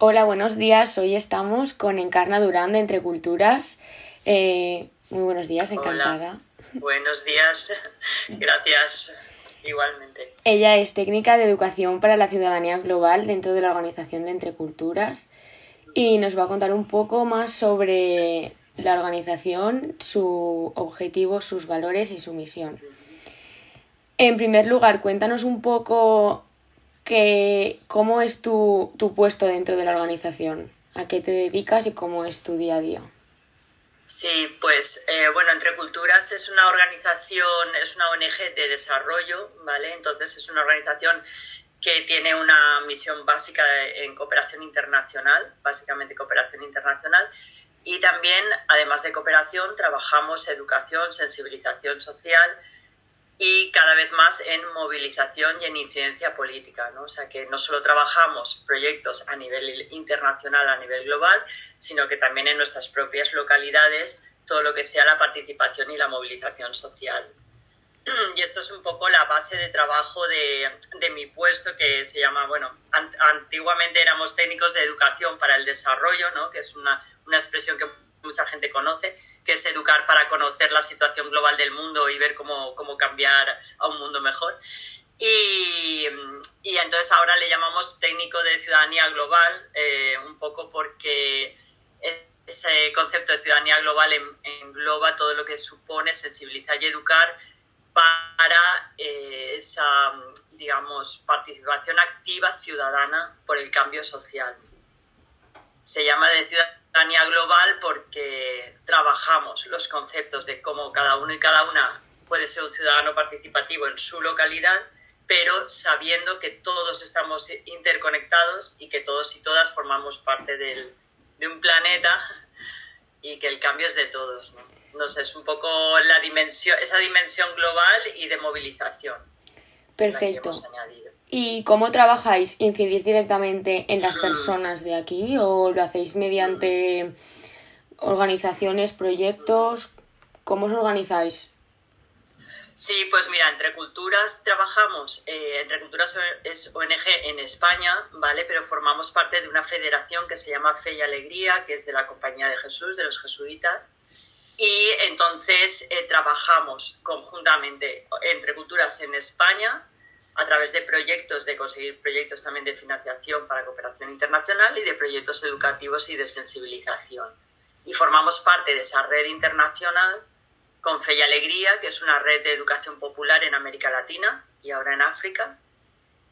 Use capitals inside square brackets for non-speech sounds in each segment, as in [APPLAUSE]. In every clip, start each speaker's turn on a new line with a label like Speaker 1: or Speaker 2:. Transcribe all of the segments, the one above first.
Speaker 1: Hola, buenos días. Hoy estamos con Encarna Durán de Entre Culturas. Eh, muy buenos días, encantada.
Speaker 2: Buenos días, [LAUGHS] gracias igualmente.
Speaker 1: Ella es técnica de educación para la ciudadanía global dentro de la organización de Entre Culturas y nos va a contar un poco más sobre la organización, su objetivo, sus valores y su misión. En primer lugar, cuéntanos un poco que, cómo es tu, tu puesto dentro de la organización, a qué te dedicas y cómo es tu día a día.
Speaker 2: Sí, pues eh, bueno, Entre Culturas es una organización, es una ONG de desarrollo, ¿vale? Entonces es una organización que tiene una misión básica en cooperación internacional, básicamente cooperación internacional, y también, además de cooperación, trabajamos educación, sensibilización social, vez más en movilización y en incidencia política. ¿no? O sea que no solo trabajamos proyectos a nivel internacional, a nivel global, sino que también en nuestras propias localidades todo lo que sea la participación y la movilización social. [CLEARS THROAT] Y esto es un poco la base de trabajo de, de mi puesto que se llama, bueno, antiguamente éramos técnicos de educación para el desarrollo, ¿no? que es una, una expresión que mucha gente conoce, que es educar para conocer la situación global del mundo y ver cómo, cómo cambiar a un mundo mejor. Y, y, entonces ahora le llamamos técnico de ciudadanía global, eh, un poco porque ese concepto de ciudadanía global engloba todo lo que supone sensibilizar y educar para eh, esa, digamos, participación activa ciudadana por el cambio social. Se llama de ciudadanía global porque trabajamos los conceptos de cómo cada uno y cada una puede ser un ciudadano participativo en su localidad, pero sabiendo que todos estamos interconectados y que todos y todas formamos parte del, de un planeta y que el cambio es de todos. ¿no? no sé, es un poco la dimensión, esa dimensión global y de movilización.
Speaker 1: Perfecto. ¿Y cómo trabajáis? ¿Incidís directamente en las personas de aquí o lo hacéis mediante organizaciones, proyectos? ¿Cómo os organizáis?
Speaker 2: Sí, pues mira, Entre Culturas trabajamos, eh, Entre Culturas es ONG en España, ¿vale? Pero formamos parte de una federación que se llama Fe y Alegría, que es de la Compañía de Jesús, de los jesuitas. Y entonces eh, trabajamos conjuntamente Entre Culturas en España, a través de proyectos, de conseguir proyectos también de financiación para cooperación internacional y de proyectos educativos y de sensibilización. Y formamos parte de esa red internacional con Fe y Alegría, que es una red de educación popular en América Latina y ahora en África,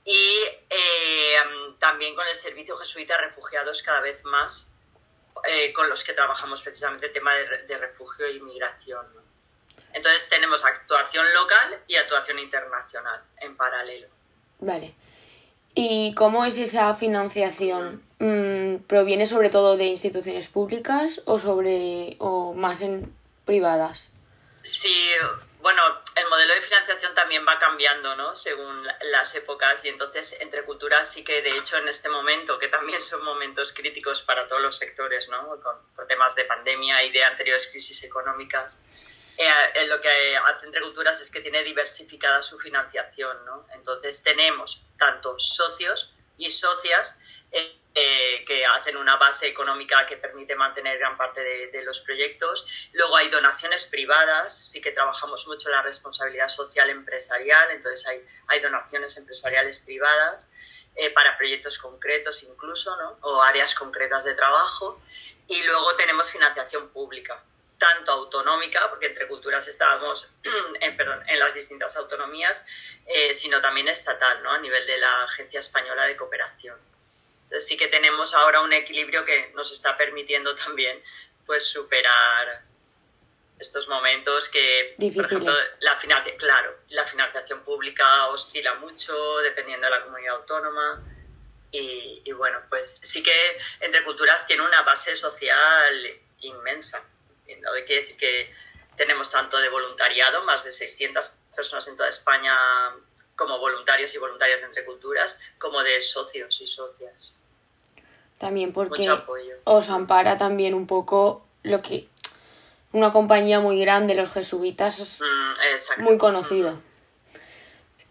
Speaker 2: y eh, también con el Servicio Jesuita Refugiados cada vez más, eh, con los que trabajamos precisamente el tema de, refugio e inmigración. Entonces tenemos actuación local y actuación internacional en paralelo.
Speaker 1: Vale. ¿Y cómo es esa financiación? Mm, ¿Proviene sobre todo de instituciones públicas o sobre o más en privadas?
Speaker 2: Sí, bueno, el modelo de financiación también va cambiando, ¿no? Según las épocas y entonces entre culturas sí que de hecho en este momento, que también son momentos críticos para todos los sectores, ¿no? Con, por temas de pandemia y de anteriores crisis económicas, eh, lo que hace Entre Culturas es que tiene diversificada su financiación, ¿no? Entonces tenemos tanto socios y socias eh, eh, que hacen una base económica que permite mantener gran parte de, los proyectos. Luego hay donaciones privadas, sí que trabajamos mucho la responsabilidad social empresarial, entonces hay, hay donaciones empresariales privadas para proyectos concretos incluso, ¿no? O áreas concretas de trabajo. Y luego tenemos financiación pública tanto autonómica, porque entre culturas estábamos [CLEARS THROAT] en, perdón, en las distintas autonomías, eh, sino también estatal, ¿no? a nivel de la Agencia Española de Cooperación. Entonces sí que tenemos ahora un equilibrio que nos está permitiendo también pues, superar estos momentos que, por ejemplo, la, claro, la financiación pública oscila mucho dependiendo de la comunidad autónoma. Y, y bueno, pues sí que Entre Culturas tiene una base social inmensa. Que decir que tenemos tanto de voluntariado, más de 600 personas en toda España como voluntarios y voluntarias de Entre Culturas, como de socios y socias.
Speaker 1: También porque os ampara también un poco lo que una compañía muy grande, los jesuitas, es mm, muy conocido.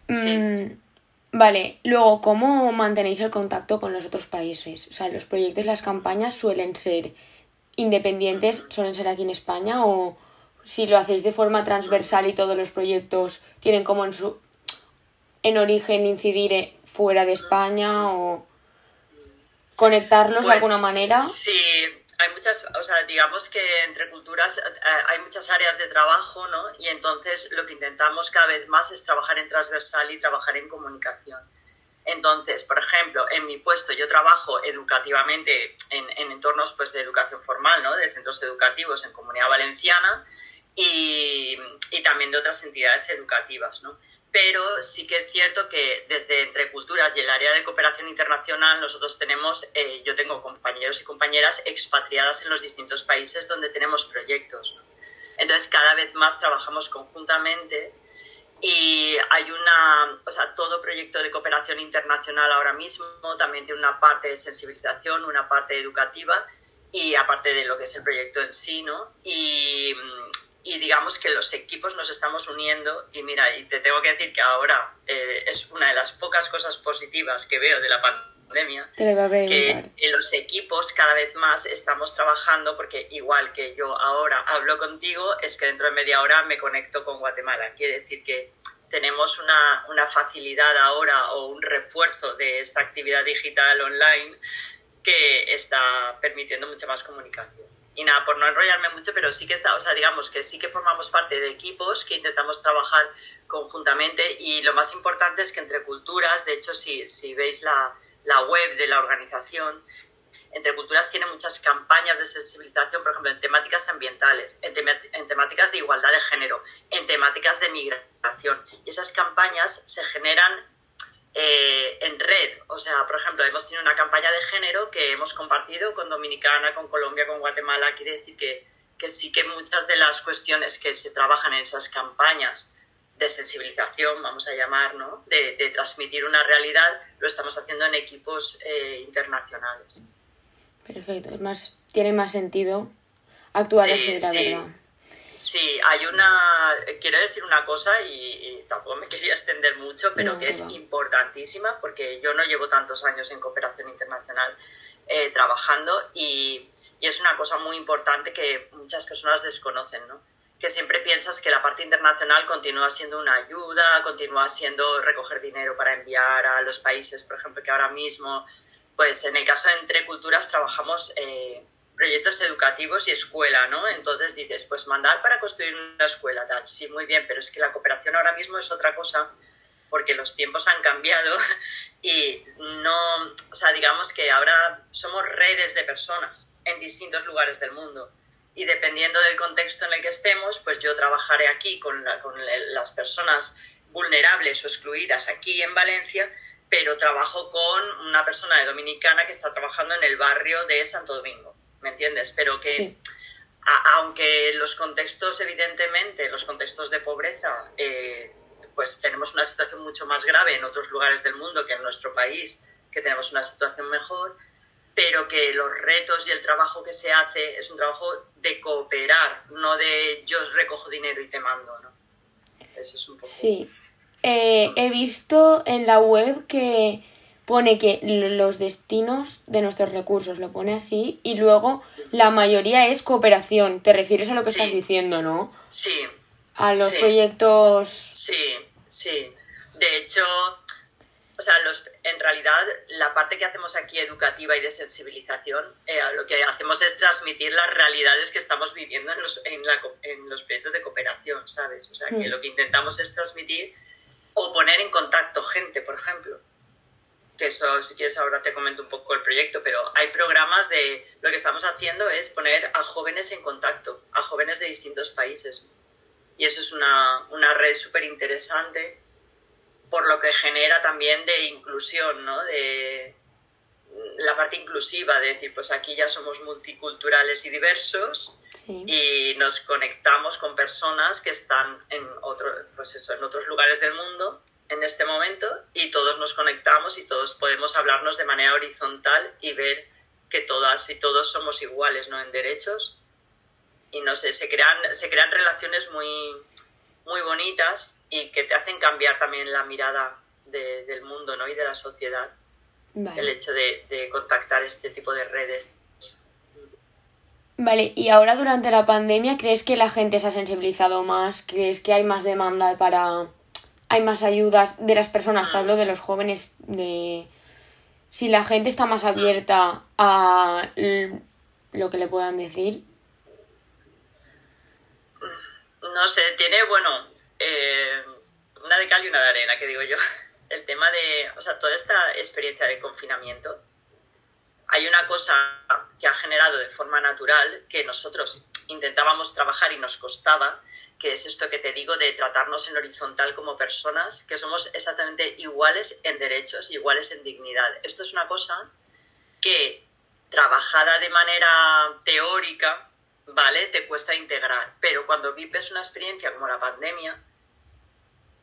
Speaker 1: Mm, Vale, luego, ¿cómo mantenéis el contacto con los otros países? O sea, los proyectos, las campañas suelen ser independientes, suelen ser aquí en España o si lo hacéis de forma transversal y todos los proyectos tienen como en su en origen incidir fuera de España o conectarlos de
Speaker 2: Pues,
Speaker 1: alguna manera.
Speaker 2: Sí, hay muchas, o sea, digamos que entre culturas eh, hay muchas áreas de trabajo, ¿no? Y entonces lo que intentamos cada vez más es trabajar en transversal y trabajar en comunicación. Entonces, por ejemplo, en mi puesto yo trabajo educativamente en, en entornos pues, de educación formal, ¿no? de centros educativos en Comunidad Valenciana y, también de otras entidades educativas. ¿no? Pero sí que es cierto que desde Entre Culturas y el área de cooperación internacional nosotros tenemos, eh, yo tengo compañeros y compañeras expatriadas en los distintos países donde tenemos proyectos. Entonces, cada vez más trabajamos conjuntamente y hay una, o sea, todo proyecto de cooperación internacional ahora mismo también tiene una parte de sensibilización, una parte educativa y aparte de lo que es el proyecto en sí, ¿no? Y, y digamos que los equipos nos estamos uniendo y mira, y te tengo que decir que ahora eh, es una de las pocas cosas positivas que veo de la pandemia,
Speaker 1: Te lo iba a
Speaker 2: que en los equipos cada vez más estamos trabajando porque igual que yo ahora hablo contigo, es que dentro de media hora me conecto con Guatemala. Quiere decir que tenemos una, una facilidad ahora o un refuerzo de esta actividad digital online que está permitiendo mucha más comunicación. Y nada, por no enrollarme mucho, pero sí que está, o sea, digamos que sí que formamos parte de equipos que intentamos trabajar conjuntamente y lo más importante es que entre culturas, de hecho, si, si veis la, la web de la organización, entre Culturas tiene muchas campañas de sensibilización, por ejemplo, en temáticas ambientales, en, temáticas de igualdad de género, en temáticas de migración. Y esas campañas se generan eh, en red. O sea, por ejemplo, hemos tenido una campaña de género que hemos compartido con Dominicana, con Colombia, con Guatemala. Quiere decir que, que sí que muchas de las cuestiones que se trabajan en esas campañas de sensibilización, vamos a llamar, ¿no? de, de transmitir una realidad, lo estamos haciendo en equipos eh, internacionales.
Speaker 1: Perfecto, es más, tiene más sentido actuar
Speaker 2: Sí,
Speaker 1: así, la
Speaker 2: sí.
Speaker 1: verdad.
Speaker 2: Sí, hay una. Quiero decir una cosa y, y tampoco me [LAUGHS] quería extender mucho, pero
Speaker 1: No,
Speaker 2: que es importantísima porque yo no llevo tantos años en cooperación internacional eh, trabajando y, y es una cosa muy importante que muchas personas desconocen, ¿no? Que siempre piensas que la parte internacional continúa siendo una ayuda, continúa siendo recoger dinero para enviar a los países, por ejemplo, que ahora mismo, pues en el caso de Entre Culturas trabajamos. eh, proyectos educativos y escuela, ¿no? Entonces dices, pues mandar para construir una escuela, tal, sí, muy bien, pero es que la cooperación ahora mismo es otra cosa, porque los tiempos han cambiado [LAUGHS] y no, o sea, digamos que ahora somos redes de personas en distintos lugares del mundo. Y dependiendo del contexto en el que estemos, pues yo trabajaré aquí con, la- con las personas vulnerables o excluidas aquí en Valencia, pero trabajo con una persona de Dominicana que está trabajando en el barrio de Santo Domingo. ¿Me entiendes? Pero que
Speaker 1: Sí.
Speaker 2: a- aunque los contextos, evidentemente, los contextos de pobreza, eh, pues tenemos una situación mucho más grave en otros lugares del mundo que en nuestro país, que tenemos una situación mejor, pero que los retos y el trabajo que se hace es un trabajo de cooperar, no de yo recojo dinero y te mando, ¿no? Eso es un poco...
Speaker 1: Sí. Eh, he visto en la web que pone que los destinos de nuestros recursos, lo pone así, y luego la mayoría es cooperación. Te refieres a lo que
Speaker 2: Sí.
Speaker 1: estás diciendo, ¿no?
Speaker 2: Sí,
Speaker 1: A los
Speaker 2: Sí.
Speaker 1: proyectos...
Speaker 2: Sí, sí. De hecho, o sea, los, en realidad la parte que hacemos aquí educativa y de sensibilización, eh, lo que hacemos es transmitir las realidades que estamos viviendo en los, en, la en los proyectos de cooperación, ¿sabes? O sea, que
Speaker 1: Mm.
Speaker 2: lo que intentamos es transmitir o poner en contacto gente, por ejemplo. Que eso, si quieres, ahora te comento un poco el proyecto, pero hay programas de lo que estamos haciendo es poner a jóvenes en contacto, a jóvenes de distintos países. Y eso es una, una red súper interesante, por lo que genera también de inclusión, ¿no? De la parte inclusiva, de decir, pues aquí ya somos multiculturales y diversos
Speaker 1: Sí.
Speaker 2: y nos conectamos con personas que están en, otro, pues eso, en otros lugares del mundo en este momento y todos nos conectamos y todos podemos hablarnos de manera horizontal y ver que todas y todos somos iguales ¿no? en derechos y no sé, se crean, se crean relaciones muy, muy bonitas y que te hacen cambiar también la mirada del mundo ¿no? y de la sociedad. El hecho de, contactar este tipo de redes.
Speaker 1: Vale, y ahora durante la pandemia, ¿crees que la gente se ha sensibilizado más? ¿Crees que hay más demanda para... hay más ayudas de las personas? Te hablo de los jóvenes, de... Si la gente está más abierta a lo que le puedan decir.
Speaker 2: No sé, tiene, bueno, eh, una de cal y una de arena, que digo yo. [LAUGHS] El tema de, o sea, toda esta experiencia de confinamiento, hay una cosa que ha generado de forma natural que nosotros intentábamos trabajar y nos costaba, que es esto que te digo de tratarnos en horizontal como personas, que somos exactamente iguales en derechos, iguales en dignidad. Esto es una cosa que trabajada de manera teórica, ¿vale? Te cuesta integrar, pero cuando vives una experiencia como la pandemia,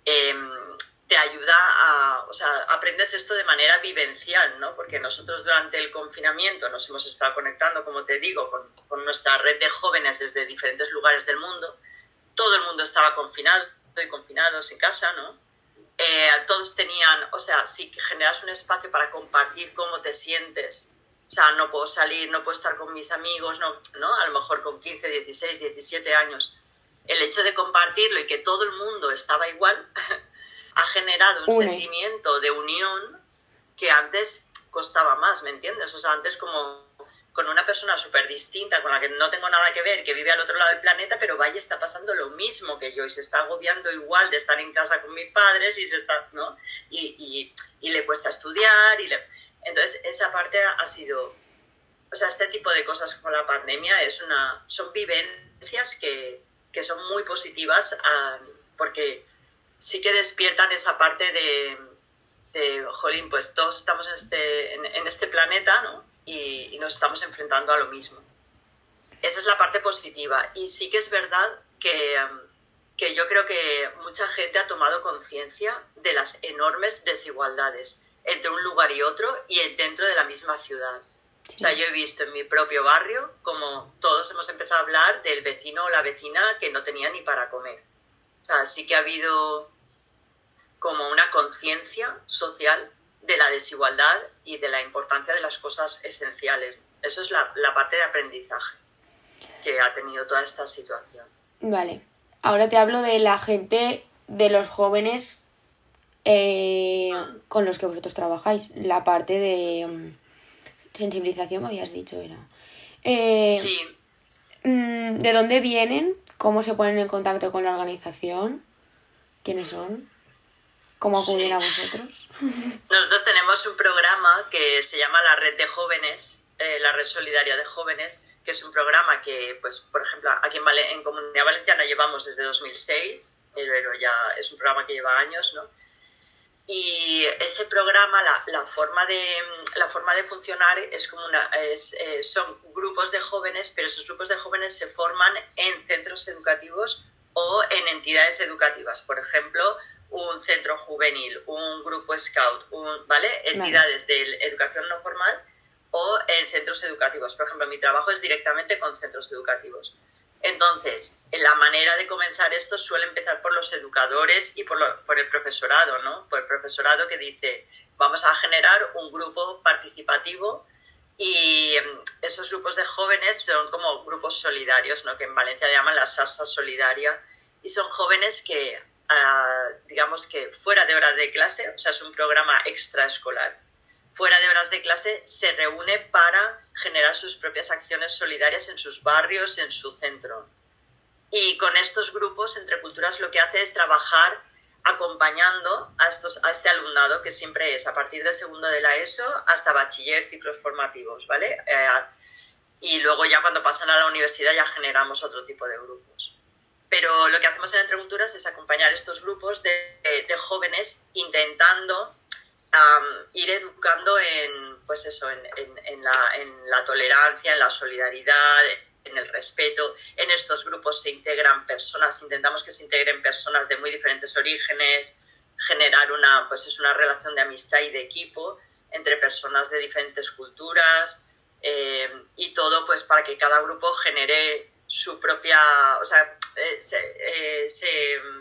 Speaker 2: Em, te ayuda a, o sea, aprendes esto de manera vivencial, ¿no? Porque nosotros durante el confinamiento nos hemos estado conectando, como te digo, con, con nuestra red de jóvenes desde diferentes lugares del mundo. Todo el mundo estaba confinado y confinados en casa, ¿no? Eh, todos tenían, o sea, si generas un espacio para compartir cómo te sientes, o sea, no puedo salir, no puedo estar con mis amigos, no, ¿no? A lo mejor con 15, 16, 17 años, el hecho de compartirlo y que todo el mundo estaba igual [LAUGHS] ha generado un sentimiento de unión que antes costaba más, ¿me entiendes? O sea, antes como con una persona súper distinta, con la que no tengo nada que ver, que vive al otro lado del planeta, pero vaya, está pasando lo mismo que yo y se está agobiando igual de estar en casa con mis padres y se está, ¿no? Y, y, le cuesta estudiar y le... Entonces, esa parte ha sido... O sea, este tipo de cosas como la pandemia es una... son vivencias que, que son muy positivas ah, porque sí que despiertan esa parte de, de jolín, pues todos estamos en este, en, este planeta ¿no? y, nos estamos enfrentando a lo mismo. Esa es la parte positiva. Y sí que es verdad que, que yo creo que mucha gente ha tomado conciencia de las enormes desigualdades entre un lugar y otro y dentro de la misma ciudad. O sea, yo he visto en mi propio barrio como todos hemos empezado a hablar del vecino o la vecina que no tenía ni para comer. O sea, sí que ha habido como una conciencia social de la desigualdad y de la importancia de las cosas esenciales. Eso es la, parte de aprendizaje que ha tenido toda esta situación.
Speaker 1: Vale. Ahora te hablo de la gente, de los jóvenes eh, con los que vosotros trabajáis. La parte de mm, sensibilización me habías dicho, era. Eh,
Speaker 2: sí.
Speaker 1: Mm, ¿De dónde vienen? ¿Cómo se ponen en contacto con la organización? ¿Quiénes son? ¿Cómo acuden a vosotros? [LAUGHS]
Speaker 2: Nosotros tenemos un programa que se llama la Red de Jóvenes, eh, la Red Solidaria de Jóvenes, que es un programa que, pues, por ejemplo, aquí en, en Comunidad Valenciana llevamos desde 2006, pero ya es un programa que lleva años, ¿no? Y ese programa, la, la, forma, de, la forma de funcionar es como una, es, eh, son grupos de jóvenes, pero esos grupos de jóvenes se forman en centros educativos o en entidades educativas. Por ejemplo, un centro juvenil, un grupo scout, un, ¿vale? Entidades de educación no formal o en centros educativos. Por ejemplo, mi trabajo es directamente con centros educativos. Entonces, la manera de comenzar esto suele empezar por los educadores y por, el profesorado, ¿no? Por el profesorado que dice, vamos a generar un grupo participativo y em, esos grupos de jóvenes son como grupos solidarios, ¿no? Que en Valencia llaman la salsa solidaria y son jóvenes que, ah, digamos que fuera de horas de clase, o sea, es un programa extraescolar, fuera de horas de clase se reúne para generar sus propias acciones solidarias en sus barrios, en su centro. Y con estos grupos, Entre Culturas lo que hace es trabajar acompañando a, estos, a este alumnado que siempre es a partir de segundo de la ESO hasta bachiller, ciclos formativos, ¿vale? Eh, y luego ya cuando pasan a la universidad ya generamos otro tipo de grupos. Pero lo que hacemos en Entre Culturas es acompañar estos grupos de, de jóvenes intentando ir educando en, pues eso, en, en, la, en, la, tolerancia, en la solidaridad, en el respeto. En estos grupos se integran personas, intentamos que se integren personas de muy diferentes orígenes, generar una, pues es una relación de amistad y de equipo entre personas de diferentes culturas eh, y todo pues para que cada grupo genere su propia, o sea, eh, se, eh, se,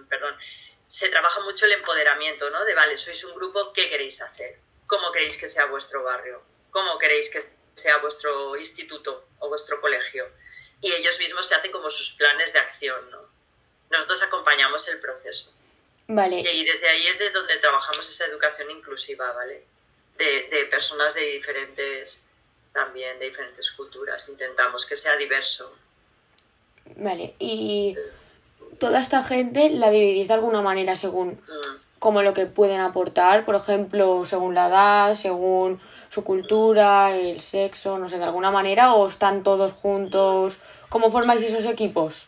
Speaker 2: perdón, se trabaja mucho el empoderamiento, ¿no? De, vale, sois un grupo, ¿qué queréis hacer? ¿Cómo queréis que sea vuestro barrio? ¿Cómo queréis que sea vuestro instituto o vuestro colegio? Y ellos mismos se hacen como sus planes de acción, ¿no? Nosotros acompañamos el proceso.
Speaker 1: Vale.
Speaker 2: Y desde ahí es de donde trabajamos esa educación inclusiva, ¿vale? De, de personas de diferentes, también de diferentes culturas. Intentamos que sea diverso.
Speaker 1: Vale, y toda esta gente la dividís de alguna manera según
Speaker 2: Mm.
Speaker 1: Como lo que pueden aportar, por ejemplo, según la edad, según su cultura, el sexo, no sé, de alguna manera, o están todos juntos. ¿Cómo formáis esos equipos?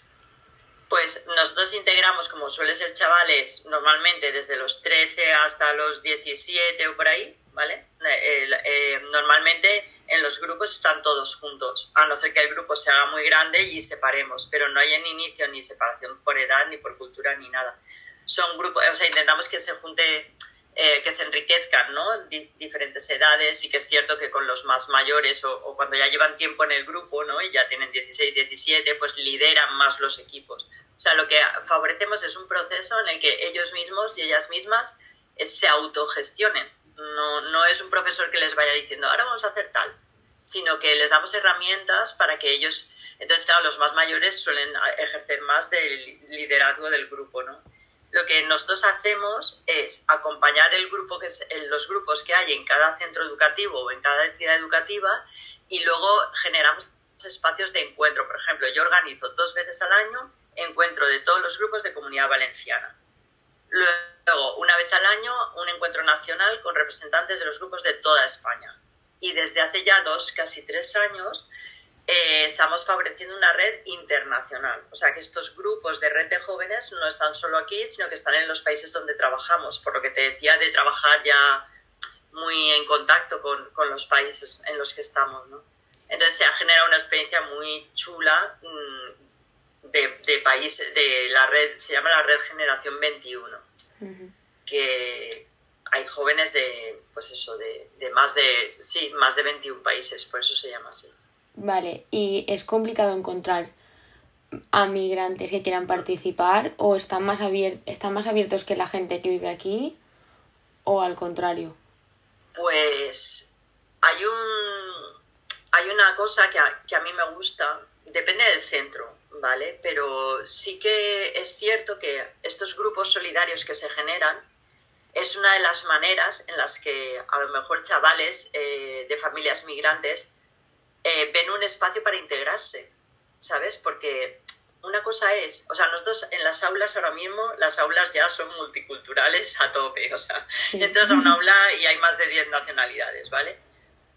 Speaker 2: Pues nosotros integramos, como suele ser chavales, normalmente desde los 13 hasta los 17 o por ahí, ¿vale? Eh, normalmente en los grupos están todos juntos, a no ser que el grupo se haga muy grande y separemos, pero no hay en inicio ni separación por edad, ni por cultura, ni nada. Son grupos, o sea, intentamos que se junte, eh, que se enriquezcan, ¿no? Di- diferentes edades, y que es cierto que con los más mayores o, o cuando ya llevan tiempo en el grupo, ¿no? Y ya tienen 16, 17, pues lideran más los equipos. O sea, lo que favorecemos es un proceso en el que ellos mismos y ellas mismas eh, se autogestionen. No, no es un profesor que les vaya diciendo, ahora vamos a hacer tal, sino que les damos herramientas para que ellos... Entonces, claro, los más mayores suelen ejercer más del liderazgo del grupo, ¿no? Lo que nosotros hacemos es acompañar el grupo que es, los grupos que hay en cada centro educativo o en cada entidad educativa y luego generamos espacios de encuentro. Por ejemplo, yo organizo dos veces al año encuentro de todos los grupos de comunidad valenciana. Luego, una vez al año, un encuentro nacional con representantes de los grupos de toda España. Y desde hace ya dos, casi tres años, eh, estamos favoreciendo una red internacional. O sea que estos grupos de red de jóvenes no están solo aquí, sino que están en los países donde trabajamos. Por lo que te decía de trabajar ya muy en contacto con, con los países en los que estamos. ¿no? Entonces se ha generado una experiencia muy chula mmm, de, de países, de la red, se llama la red Generación 21,
Speaker 1: Ujú.
Speaker 2: que hay jóvenes de, pues eso, de, de más de, sí, más de 21 países, por eso se llama así.
Speaker 1: Vale, ¿y es complicado encontrar a migrantes que quieran participar o están más, están más abiertos que la gente que vive aquí o al contrario?
Speaker 2: Pues hay un hay una cosa que a, que a mí me gusta, depende del centro, ¿vale? Pero sí que es cierto que estos grupos solidarios que se generan es una de las maneras en las que a lo mejor chavales eh, de familias migrantes eh, ven un espacio para integrarse, ¿sabes? Porque una cosa es, o sea, nosotros en las aulas ahora mismo, las aulas ya son multiculturales a tope, o sea,
Speaker 1: Sí.
Speaker 2: entras a un [LAUGHS] aula y hay más de 10 nacionalidades, ¿vale?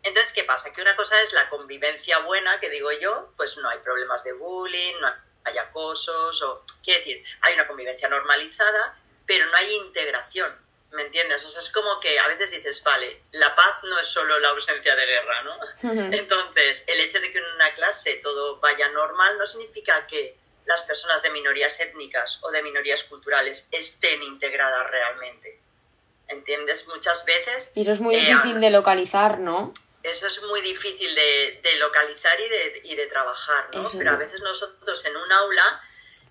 Speaker 2: Entonces, ¿qué pasa? Que una cosa es la convivencia buena, que digo yo, pues no hay problemas de bullying, no hay acosos, o quiere decir, hay una convivencia normalizada, pero no hay integración, ¿me entiendes? O sea, es como que a veces dices, vale, la paz no es solo la ausencia de guerra, ¿no? Entonces, el hecho de que en una clase todo vaya normal no significa que las personas de minorías étnicas o de minorías culturales estén integradas realmente. ¿Entiendes? Muchas veces...
Speaker 1: Y eso es muy
Speaker 2: eh,
Speaker 1: difícil de localizar, ¿no?
Speaker 2: eso es muy difícil de, de localizar y de, y de trabajar, ¿no?
Speaker 1: Eso
Speaker 2: Pero a veces nosotros en un aula,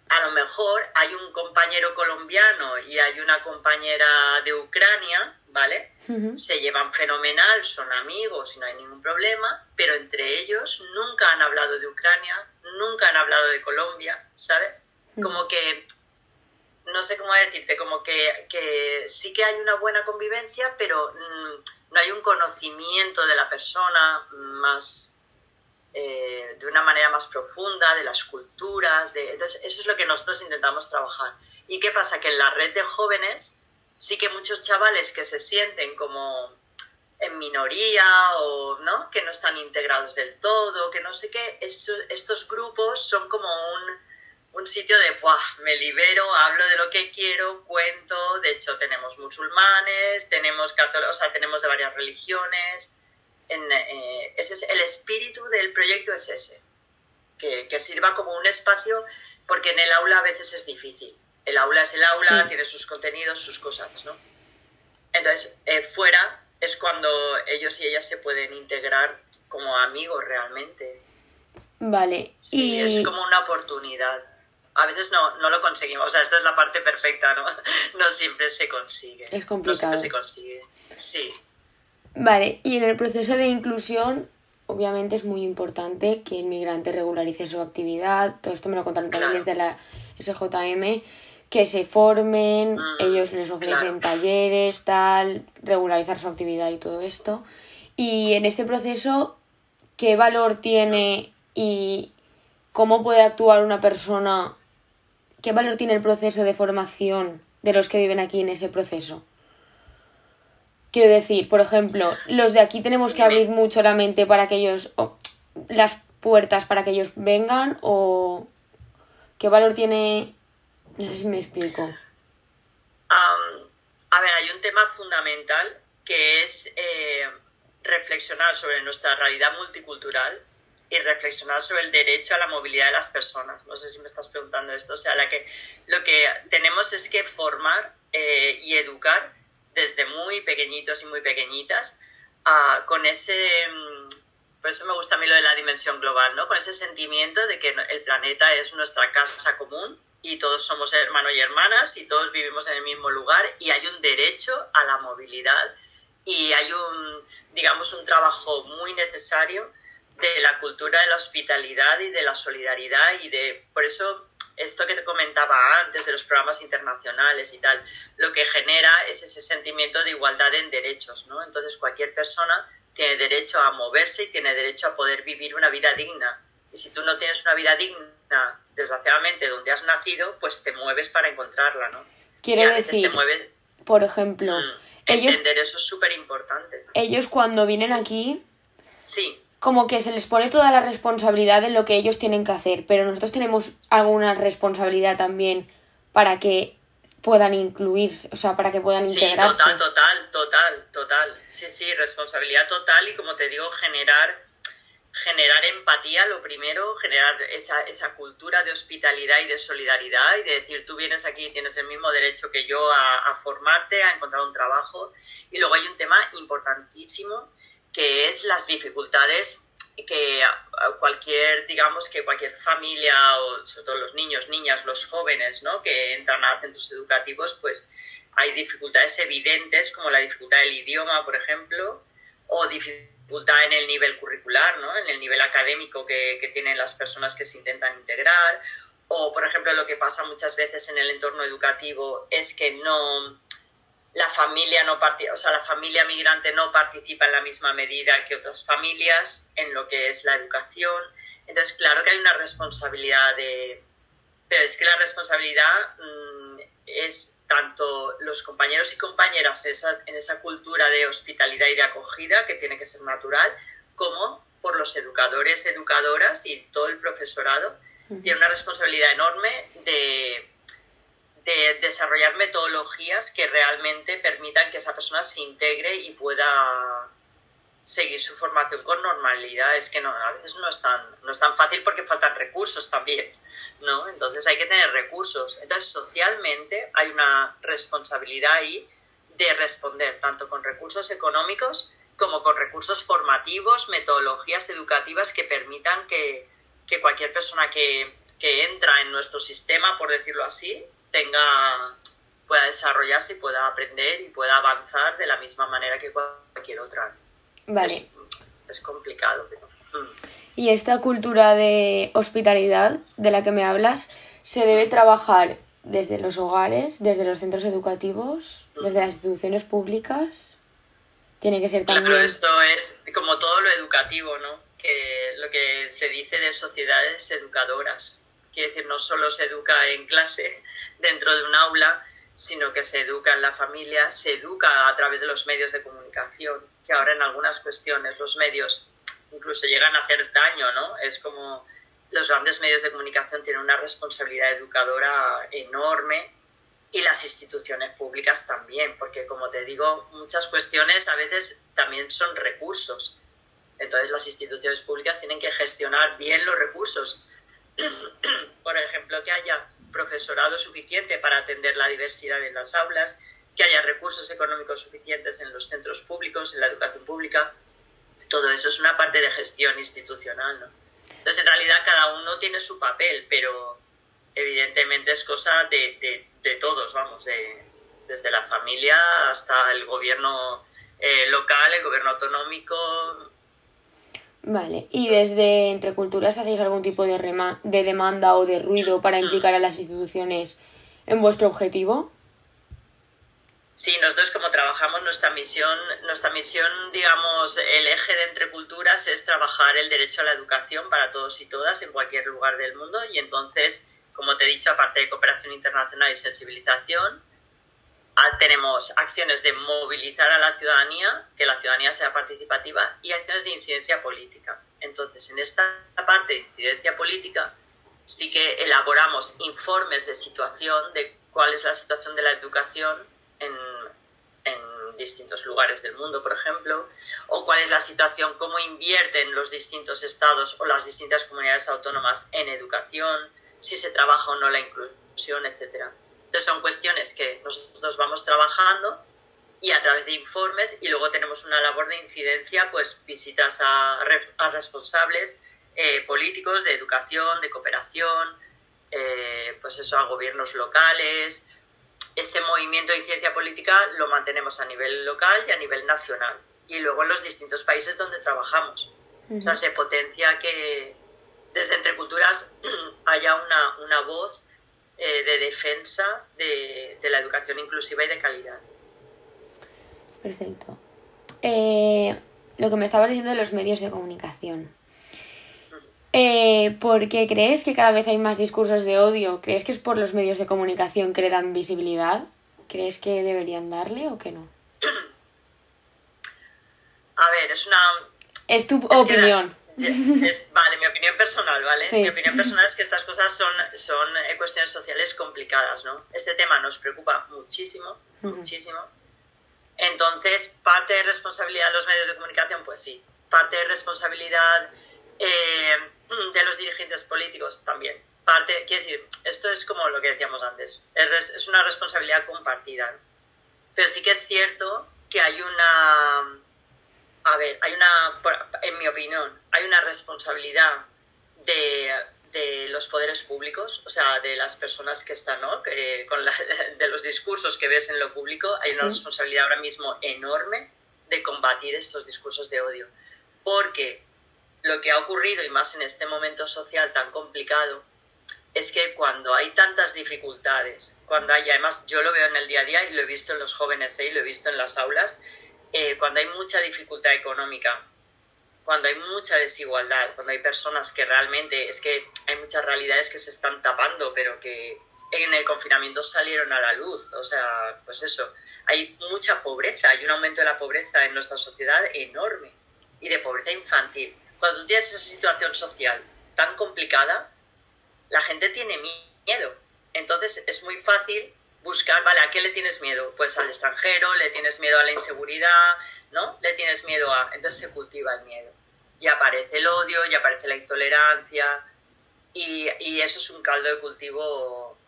Speaker 2: a lo mejor hay un compañero colombiano y hay una compañera de Ucrania, ¿vale? Se llevan fenomenal, son amigos y no hay ningún problema, pero entre ellos nunca han hablado de Ucrania, nunca han hablado de Colombia, ¿sabes? Como que no sé cómo decirte, como que, que sí que hay una buena convivencia, pero mm, no hay un conocimiento de la persona más eh, de una manera más profunda, de las culturas, de... entonces eso es lo que nosotros intentamos trabajar. ¿Y qué pasa? Que en la red de jóvenes sí que muchos chavales que se sienten como en minoría o no que no están integrados del todo, que no sé qué, eso- estos grupos son como un, un sitio de, Buah, me libero, hablo de lo que quiero, cuento, de hecho tenemos musulmanes, tenemos católicos, o sea, tenemos de varias religiones, en, eh, ese es, el espíritu del proyecto es ese, que, que sirva como un espacio, porque en el aula a veces es difícil. El aula es el aula,
Speaker 1: Sí.
Speaker 2: tiene sus contenidos, sus cosas, ¿no? Entonces, eh, fuera es cuando ellos y ellas se pueden integrar como amigos realmente.
Speaker 1: Vale,
Speaker 2: Sí,
Speaker 1: y
Speaker 2: es como una oportunidad. a veces no, no lo conseguimos. O sea, esta es la parte perfecta, ¿no? [LAUGHS] No siempre se consigue.
Speaker 1: Es complicado.
Speaker 2: No siempre se consigue. Sí.
Speaker 1: Vale, y en el proceso de inclusión, obviamente es muy importante que el migrante regularice su actividad. Todo esto me lo contaron también desde la SJM. Que se formen,
Speaker 2: Mm,
Speaker 1: ellos les ofrecen talleres, tal, regularizar su actividad y todo esto. Y en este proceso, ¿qué valor tiene y cómo puede actuar una persona? ¿Qué valor tiene el proceso de formación de los que viven aquí en ese proceso? Quiero decir, por ejemplo, los de aquí tenemos que abrir mucho la mente para que ellos, o las puertas para que ellos vengan o qué valor tiene, no sé si me explico.
Speaker 2: A ver, hay un tema fundamental que es eh, reflexionar sobre nuestra realidad multicultural y reflexionar sobre el derecho a la movilidad de las personas. No sé si me estás preguntando esto. O sea, la que, lo que tenemos es que formar eh, y educar desde muy pequeñitos y muy pequeñitas ah, con ese... mm, Por eso me gusta a mí lo de la dimensión global, ¿no? Con ese sentimiento de que el planeta es nuestra casa común y todos somos hermanos y hermanas y todos vivimos en el mismo lugar y hay un derecho a la movilidad y hay un, digamos, un trabajo muy necesario de la cultura de la hospitalidad y de la solidaridad y de, por eso, esto que te comentaba antes de los programas internacionales y tal, lo que genera es ese sentimiento de igualdad en derechos, ¿no? Entonces cualquier persona tiene derecho a moverse y tiene derecho a poder vivir una vida digna. Y si tú no tienes una vida digna, desgraciadamente, donde has nacido, pues te mueves para encontrarla, ¿no?
Speaker 1: Quiero
Speaker 2: y a veces
Speaker 1: decir,
Speaker 2: te mueves...
Speaker 1: por ejemplo,
Speaker 2: Mm,
Speaker 1: ellos,
Speaker 2: Entender eso es súper importante.
Speaker 1: ellos cuando vienen aquí,
Speaker 2: Sí,
Speaker 1: como que se les pone toda la responsabilidad de lo que ellos tienen que hacer, pero nosotros tenemos alguna responsabilidad también para que puedan incluirse, o sea, para que puedan
Speaker 2: Sí,
Speaker 1: integrarse.
Speaker 2: total, total, total, total. Sí, sí, responsabilidad total y como te digo, generar, generar empatía, lo primero, generar esa, esa cultura de hospitalidad y de solidaridad y de decir, tú vienes aquí y tienes el mismo derecho que yo a, a formarte, a encontrar un trabajo. Y luego hay un tema importantísimo que es las dificultades que cualquier, digamos, que cualquier familia, o sobre todo los niños, niñas, los jóvenes, ¿no? Que entran a centros educativos, pues hay dificultades evidentes como la dificultad del idioma, por ejemplo, o dificultad en el nivel curricular, ¿no? En el nivel académico que, que tienen las personas que se intentan integrar, o, por ejemplo, lo que pasa muchas veces en el entorno educativo es que no, la familia no o sea, la familia migrante no participa en la misma medida que otras familias en lo que es la educación. Entonces, claro que hay una responsabilidad de... Pero es que la responsabilidad mm, es tanto los compañeros y compañeras en esa, en esa cultura de hospitalidad y de acogida, que tiene que ser natural, como por los educadores, educadoras y todo el profesorado. Tiene una responsabilidad enorme de de desarrollar metodologías que realmente permitan que esa persona se integre y pueda seguir su formación con normalidad. Es que no, a veces no es tan, no es tan fácil porque faltan recursos también, ¿no? Entonces hay que tener recursos. Entonces socialmente hay una responsabilidad ahí de responder tanto con recursos económicos como con recursos formativos, metodologías educativas que permitan que, que cualquier persona que, que entra en nuestro sistema, por decirlo así, tenga pueda desarrollarse y pueda aprender y pueda avanzar de la misma manera que cualquier otra.
Speaker 1: Vale.
Speaker 2: Es, es complicado, pero... mm.
Speaker 1: Y esta cultura de hospitalidad de la que me hablas se debe trabajar desde los hogares, desde los centros educativos, desde las instituciones públicas. Tiene que ser
Speaker 2: Claro,
Speaker 1: también.
Speaker 2: esto es como todo lo educativo, ¿no? Que lo que se dice de sociedades educadoras. Quiere decir, no solo se educa en clase, [LAUGHS] dentro de un aula, sino que se educa en la familia, se educa a través de los medios de comunicación, que ahora en algunas cuestiones los medios incluso llegan a hacer daño, ¿no? Es como los grandes medios de comunicación tienen una responsabilidad educadora enorme y las instituciones públicas también, porque como te digo, muchas cuestiones a veces también son recursos. Entonces las instituciones públicas tienen que gestionar bien los recursos. [CLEARS THROAT] Por ejemplo, que haya profesorado suficiente para atender la diversidad en las aulas, que haya recursos económicos suficientes en los centros públicos, en la educación pública. Todo eso es una parte de gestión institucional, ¿no? Entonces, en realidad, cada uno tiene su papel, pero evidentemente es cosa de, de, todos, vamos, de, desde la familia hasta el gobierno eh, local, el gobierno autonómico.
Speaker 1: Vale, ¿y desde Entre Culturas hacéis algún tipo de, de demanda o de ruido para implicar a las instituciones en vuestro objetivo?
Speaker 2: Sí, nosotros como trabajamos nuestra misión, nuestra misión, digamos, el eje de Entre Culturas es trabajar el derecho a la educación para todos y todas en cualquier lugar del mundo y entonces, como te he dicho, aparte de cooperación internacional y sensibilización, tenemos acciones de movilizar a la ciudadanía, que la ciudadanía sea participativa y acciones de incidencia política. Entonces, en esta parte de incidencia política, sí que elaboramos informes de situación, de cuál es la situación de la educación en, en distintos lugares del mundo, por ejemplo, o cuál es la situación, cómo invierten los distintos estados o las distintas comunidades autónomas en educación, si se trabaja o no la inclusión, etc. Entonces son cuestiones que nosotros vamos trabajando y a través de informes y luego tenemos una labor de incidencia, pues visitas a, a responsables eh, políticos de educación, de cooperación, eh, pues eso, a gobiernos locales, este movimiento de ciencia política lo mantenemos a nivel local y a nivel nacional y luego en los distintos países donde trabajamos. O sea, se potencia que desde Entre Culturas [CLEARS THROAT] haya una, una voz eh, de defensa de, de, la educación inclusiva y de calidad.
Speaker 1: Perfecto. Eh, lo que me estabas diciendo de los medios de comunicación. Eh, ¿Por qué crees que cada vez hay más discursos de odio? ¿Crees que es por los medios de comunicación que le dan visibilidad? ¿Crees que deberían darle o que no? [CLEARS THROAT]
Speaker 2: A ver, es una...
Speaker 1: Es tu opinión.
Speaker 2: Vale, mi opinión personal, ¿vale? Mi opinión personal es que estas cosas son, son eh, cuestiones sociales complicadas, ¿no? Este tema nos preocupa muchísimo, muchísimo. Entonces, parte de responsabilidad de los medios de comunicación, pues sí. Parte de responsabilidad eh, de los dirigentes políticos también. Parte, quiero decir, esto es como lo que decíamos antes, es, una responsabilidad compartida. Pero sí que es cierto que hay una, a ver, hay una, en mi opinión, hay una responsabilidad de, de los poderes públicos, o sea, de las personas que están, ¿no? Que, con [LAUGHS] de los discursos que ves en lo público, hay una responsabilidad ahora mismo enorme de combatir estos discursos de odio. Porque lo que ha ocurrido, y más en este momento social tan complicado, es que cuando hay tantas dificultades, cuando hay, además yo lo veo en el día a día y lo he visto en los jóvenes ¿eh? y lo he visto en las aulas, eh, cuando hay mucha dificultad económica, cuando hay mucha desigualdad, cuando hay personas que realmente, es que hay muchas realidades que se están tapando, pero que en el confinamiento salieron a la luz, o sea, pues eso, hay mucha pobreza, hay un aumento de la pobreza en nuestra sociedad enorme y de pobreza infantil cuando tú tienes esa situación social tan complicada, la gente tiene miedo. Entonces es muy fácil buscar, vale, ¿a qué le tienes miedo? Pues al extranjero, le tienes miedo a la inseguridad, ¿no? Le tienes miedo a... Entonces se cultiva el miedo. Y aparece el odio, y aparece la intolerancia, y, eso es un caldo de cultivo.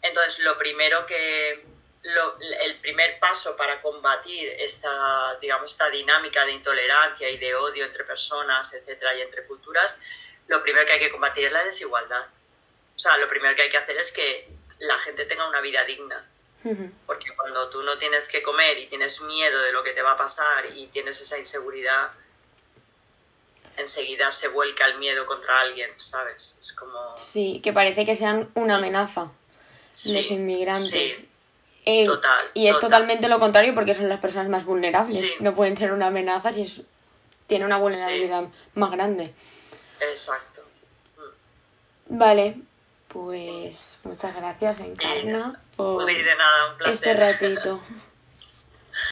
Speaker 2: Entonces lo primero que, el primer paso para combatir esta, digamos, esta dinámica de intolerancia y de odio entre personas, etcétera, y entre culturas, lo primero que hay que combatir es la desigualdad. O sea, lo primero que hay que hacer es que la gente tenga una vida digna. Porque cuando tú no tienes que comer y tienes miedo de lo que te va a pasar y tienes esa inseguridad, enseguida se vuelca el miedo contra alguien, ¿sabes? Es como...
Speaker 1: Sí, que parece que sean una amenaza los inmigrantes. Eh, y es totalmente lo contrario porque son las personas más vulnerables. No pueden ser una amenaza si es, tiene una vulnerabilidad más grande.
Speaker 2: Exacto.
Speaker 1: Vale, pues muchas gracias, Encarna, por
Speaker 2: de nada, un
Speaker 1: este ratito. [LAUGHS]